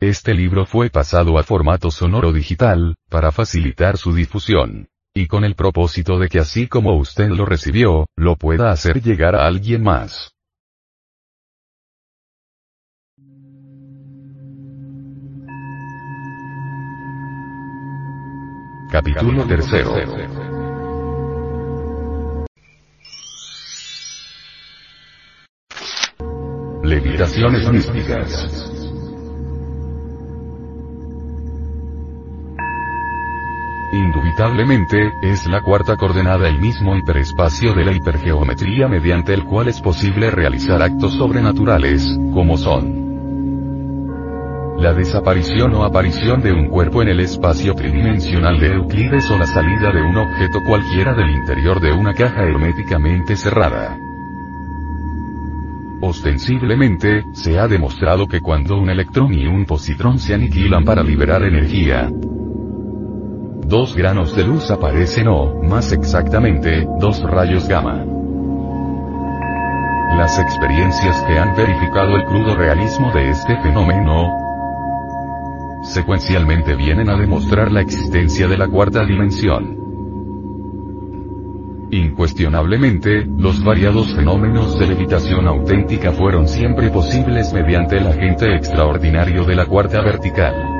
Este libro fue pasado a formato sonoro digital, para facilitar su difusión. Y con el propósito de que así como usted lo recibió, lo pueda hacer llegar a alguien más. Capítulo tercero. Levitaciones místicas. Indubitablemente, es la cuarta coordenada el mismo hiperespacio de la hipergeometría mediante el cual es posible realizar actos sobrenaturales, como son la desaparición o aparición de un cuerpo en el espacio tridimensional de Euclides o la salida de un objeto cualquiera del interior de una caja herméticamente cerrada. Ostensiblemente, se ha demostrado que cuando un electrón y un positrón se aniquilan para liberar energía, dos granos de luz aparecen o, más exactamente, dos rayos gamma. Las experiencias que han verificado el crudo realismo de este fenómeno, secuencialmente vienen a demostrar la existencia de la cuarta dimensión. Incuestionablemente, los variados fenómenos de levitación auténtica fueron siempre posibles mediante el agente extraordinario de la cuarta vertical.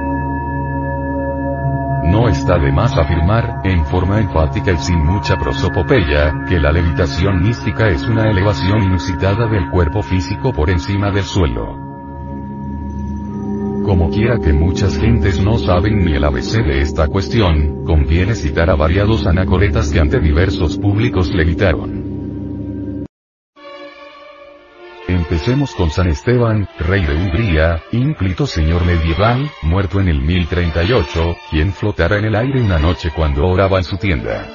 No está de más afirmar, en forma enfática y sin mucha prosopopeya, que la levitación mística es una elevación inusitada del cuerpo físico por encima del suelo. Como quiera que muchas gentes no saben ni el ABC de esta cuestión, conviene citar a variados anacoretas que ante diversos públicos levitaron. Empecemos con San Esteban, rey de Hungría, ínclito señor medieval, muerto en el 1038, quien flotara en el aire una noche cuando oraba en su tienda.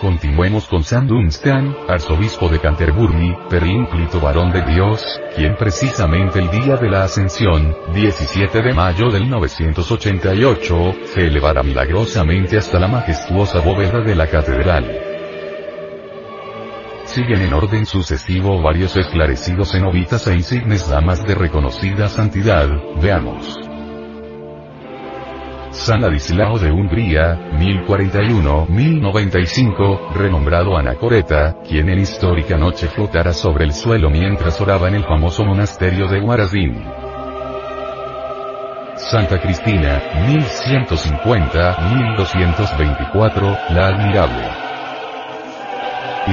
Continuemos con San Dunstan, arzobispo de Canterbury, perínclito varón de Dios, quien precisamente el día de la ascensión, 17 de mayo del 988, se elevara milagrosamente hasta la majestuosa bóveda de la catedral siguen en orden sucesivo varios esclarecidos cenobitas e insignes damas de reconocida santidad, veamos. San Ladislao de Hungría, 1041-1095, renombrado Anacoreta, quien en histórica noche flotara sobre el suelo mientras oraba en el famoso monasterio de Guarazín. Santa Cristina, 1150-1224, la admirable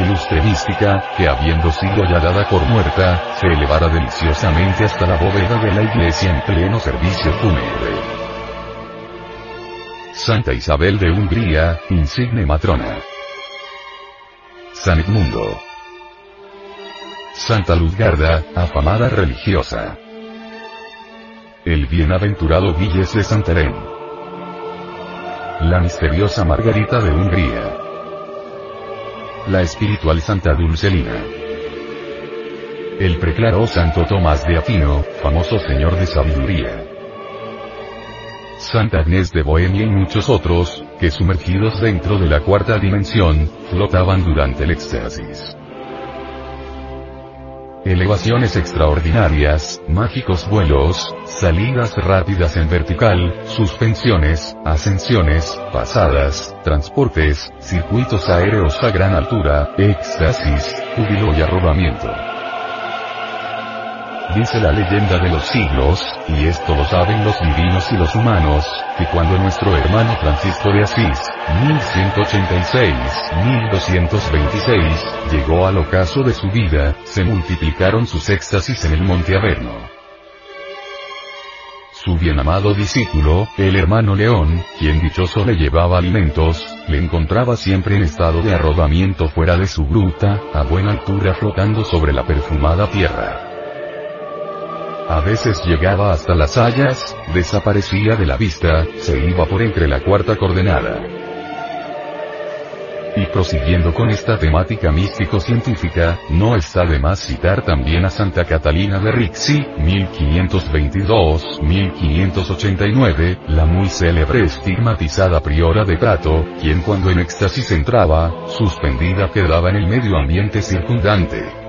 ilustre mística, que habiendo sido ya dada por muerta, se elevara deliciosamente hasta la bóveda de la iglesia en pleno servicio fúnebre. Santa Isabel de Hungría, insigne matrona. San Edmundo. Santa Luzgarda, afamada religiosa. El bienaventurado Villes de Santarén. La misteriosa Margarita de Hungría la espiritual Santa Dulcelina. El preclaro Santo Tomás de Aquino, famoso señor de sabiduría. Santa Agnés de Bohemia y muchos otros, que sumergidos dentro de la cuarta dimensión, flotaban durante el éxtasis elevaciones extraordinarias, mágicos vuelos, salidas rápidas en vertical, suspensiones, ascensiones, pasadas, transportes, circuitos aéreos a gran altura, éxtasis, júbilo y arrobamiento. Dice la leyenda de los siglos, y esto lo saben los divinos y los humanos, que cuando nuestro hermano Francisco de Asís, 1186-1226, llegó al ocaso de su vida, se multiplicaron sus éxtasis en el Monte Averno. su bien amado discípulo, el hermano León, quien dichoso le llevaba alimentos, le encontraba siempre en estado de arrobamiento fuera de su gruta, a buena altura flotando sobre la perfumada tierra. A veces llegaba hasta las hayas, desaparecía de la vista, se iba por entre la cuarta coordenada. Y prosiguiendo con esta temática místico-científica, no está de más citar también a Santa Catalina de Rixi, 1522-1589, la muy célebre estigmatizada priora de Prato, quien cuando en éxtasis entraba, suspendida quedaba en el medio ambiente circundante.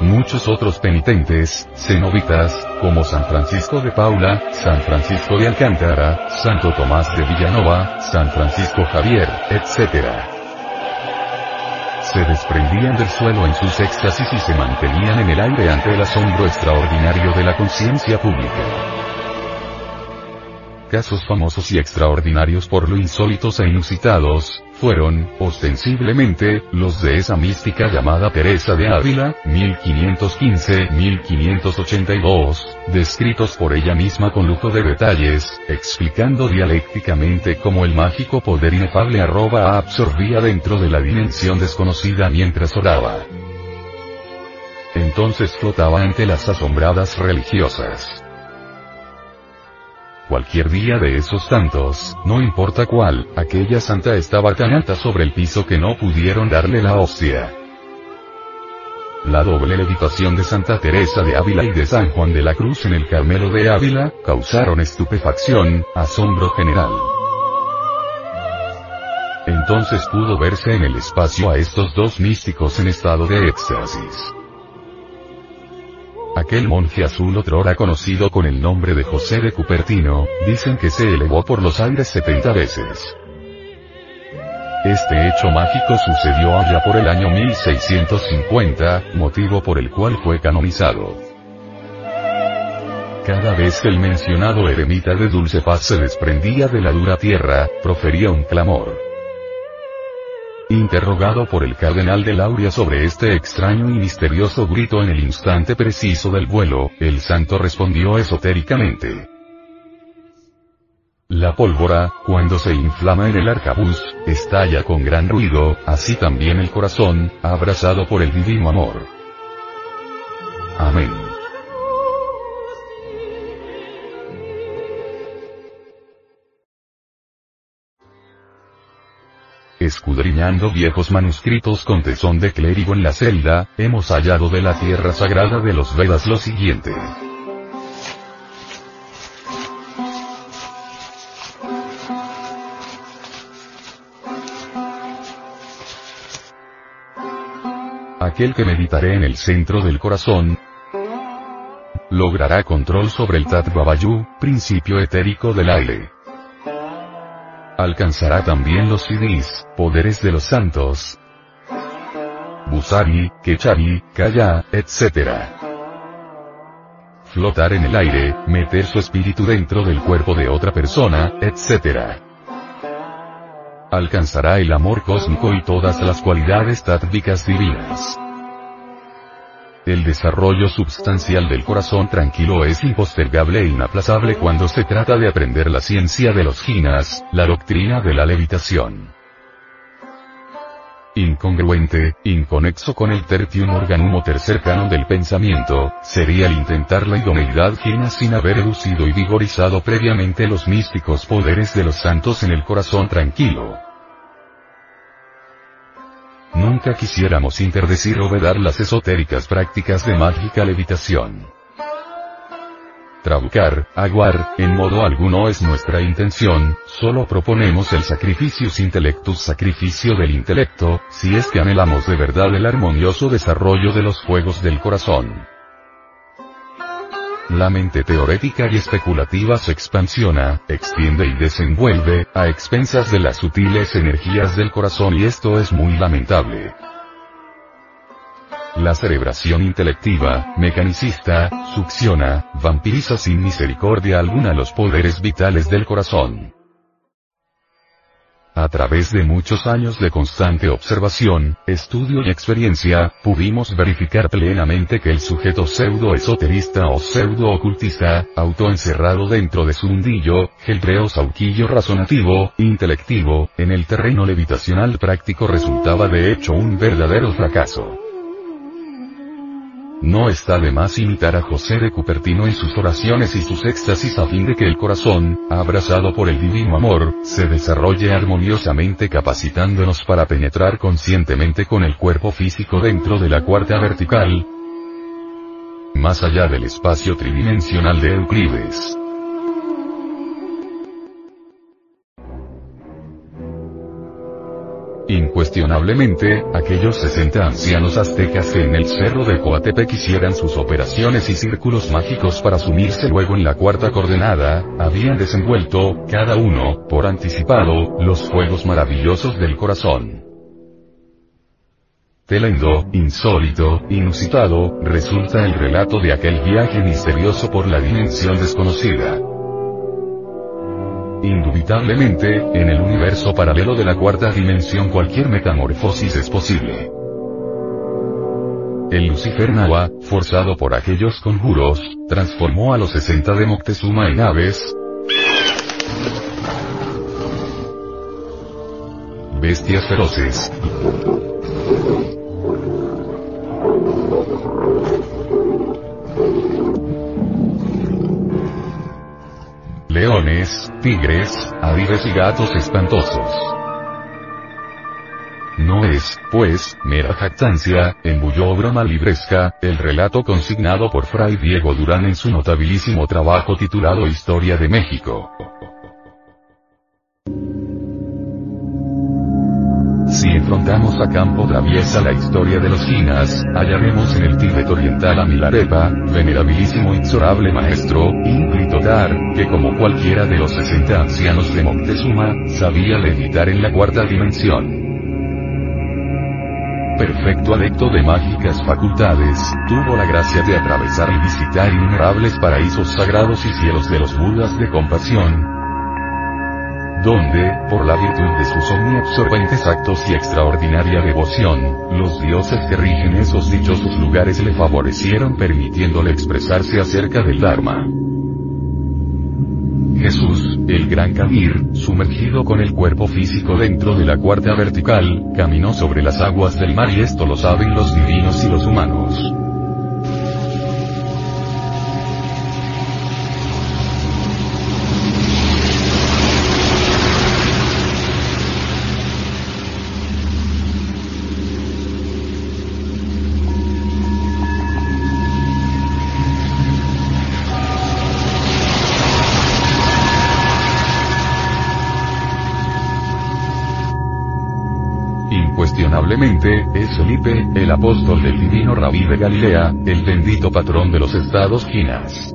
Muchos otros penitentes, cenobitas, como San Francisco de Paula, San Francisco de Alcántara, Santo Tomás de Villanova, San Francisco Javier, etc. Se desprendían del suelo en sus éxtasis y se mantenían en el aire ante el asombro extraordinario de la conciencia pública casos famosos y extraordinarios por lo insólitos e inusitados, fueron, ostensiblemente, los de esa mística llamada Teresa de Ávila, 1515-1582, descritos por ella misma con lujo de detalles, explicando dialécticamente cómo el mágico poder inefable arroba absorbía dentro de la dimensión desconocida mientras oraba. Entonces flotaba ante las asombradas religiosas Cualquier día de esos tantos, no importa cuál, aquella santa estaba tan alta sobre el piso que no pudieron darle la hostia. La doble levitación de Santa Teresa de Ávila y de San Juan de la Cruz en el Carmelo de Ávila, causaron estupefacción, asombro general. Entonces pudo verse en el espacio a estos dos místicos en estado de éxtasis. Aquel monje azul otrora conocido con el nombre de José de Cupertino, dicen que se elevó por los aires 70 veces. Este hecho mágico sucedió allá por el año 1650, motivo por el cual fue canonizado. Cada vez que el mencionado eremita de dulce paz se desprendía de la dura tierra, profería un clamor. Interrogado por el cardenal de Lauria sobre este extraño y misterioso grito en el instante preciso del vuelo, el santo respondió esotéricamente. La pólvora, cuando se inflama en el arcabuz, estalla con gran ruido, así también el corazón, abrazado por el divino amor. Amén. Escudriñando viejos manuscritos con tesón de clérigo en la celda, hemos hallado de la tierra sagrada de los Vedas lo siguiente. Aquel que meditaré en el centro del corazón, logrará control sobre el Tatvavayu, principio etérico del aire. Alcanzará también los Siddhis, poderes de los santos. Busari, Kechari, Kaya, etc. Flotar en el aire, meter su espíritu dentro del cuerpo de otra persona, etc. Alcanzará el amor cósmico y todas las cualidades tátmicas divinas. El desarrollo substancial del corazón tranquilo es impostergable e inaplazable cuando se trata de aprender la ciencia de los ginas, la doctrina de la levitación. Incongruente, inconexo con el tertium organum o tercer canon del pensamiento, sería el intentar la idoneidad gina sin haber educido y vigorizado previamente los místicos poderes de los santos en el corazón tranquilo. Nunca quisiéramos interdecir o vedar las esotéricas prácticas de mágica levitación. Trabucar, aguar, en modo alguno es nuestra intención, solo proponemos el sacrificius intellectus sacrificio del intelecto, si es que anhelamos de verdad el armonioso desarrollo de los fuegos del corazón. La mente teorética y especulativa se expansiona, extiende y desenvuelve, a expensas de las sutiles energías del corazón y esto es muy lamentable. La cerebración intelectiva, mecanicista, succiona, vampiriza sin misericordia alguna los poderes vitales del corazón. A través de muchos años de constante observación, estudio y experiencia, pudimos verificar plenamente que el sujeto pseudo-esoterista o pseudo-ocultista, autoencerrado dentro de su mundillo, geltreo sauquillo razonativo, intelectivo, en el terreno levitacional práctico resultaba de hecho un verdadero fracaso. No está de más imitar a José de Cupertino en sus oraciones y sus éxtasis a fin de que el corazón, abrazado por el divino amor, se desarrolle armoniosamente capacitándonos para penetrar conscientemente con el cuerpo físico dentro de la cuarta vertical, más allá del espacio tridimensional de Euclides. Incuestionablemente, aquellos 60 ancianos aztecas que en el cerro de Coatepec hicieran sus operaciones y círculos mágicos para sumirse luego en la cuarta coordenada, habían desenvuelto, cada uno, por anticipado, los fuegos maravillosos del corazón. Telendo, insólito, inusitado, resulta el relato de aquel viaje misterioso por la dimensión desconocida. Indubitablemente, en el universo paralelo de la cuarta dimensión cualquier metamorfosis es posible. El Lucifer Nawa, forzado por aquellos conjuros, transformó a los 60 de Moctezuma en aves, bestias feroces. Leones, tigres, aves y gatos espantosos. No es, pues, mera jactancia, embulló broma libresca, el relato consignado por Fray Diego Durán en su notabilísimo trabajo titulado Historia de México. Enfrentamos a campo traviesa la historia de los Chinas, hallaremos en el Tíbet oriental a Milarepa, venerabilísimo inexorable maestro, Inklitotar, que como cualquiera de los 60 ancianos de Montezuma, sabía levitar en la cuarta dimensión. Perfecto adepto de mágicas facultades, tuvo la gracia de atravesar y visitar innumerables paraísos sagrados y cielos de los budas de compasión, donde, por la virtud de sus omniabsorbentes actos y extraordinaria devoción, los dioses que rigen esos dichosos lugares le favorecieron permitiéndole expresarse acerca del Dharma. Jesús, el gran Kabir, sumergido con el cuerpo físico dentro de la cuarta vertical, caminó sobre las aguas del mar y esto lo saben los divinos y los humanos. Es Felipe, el apóstol del divino Rabí de Galilea, el bendito patrón de los estados Quinas.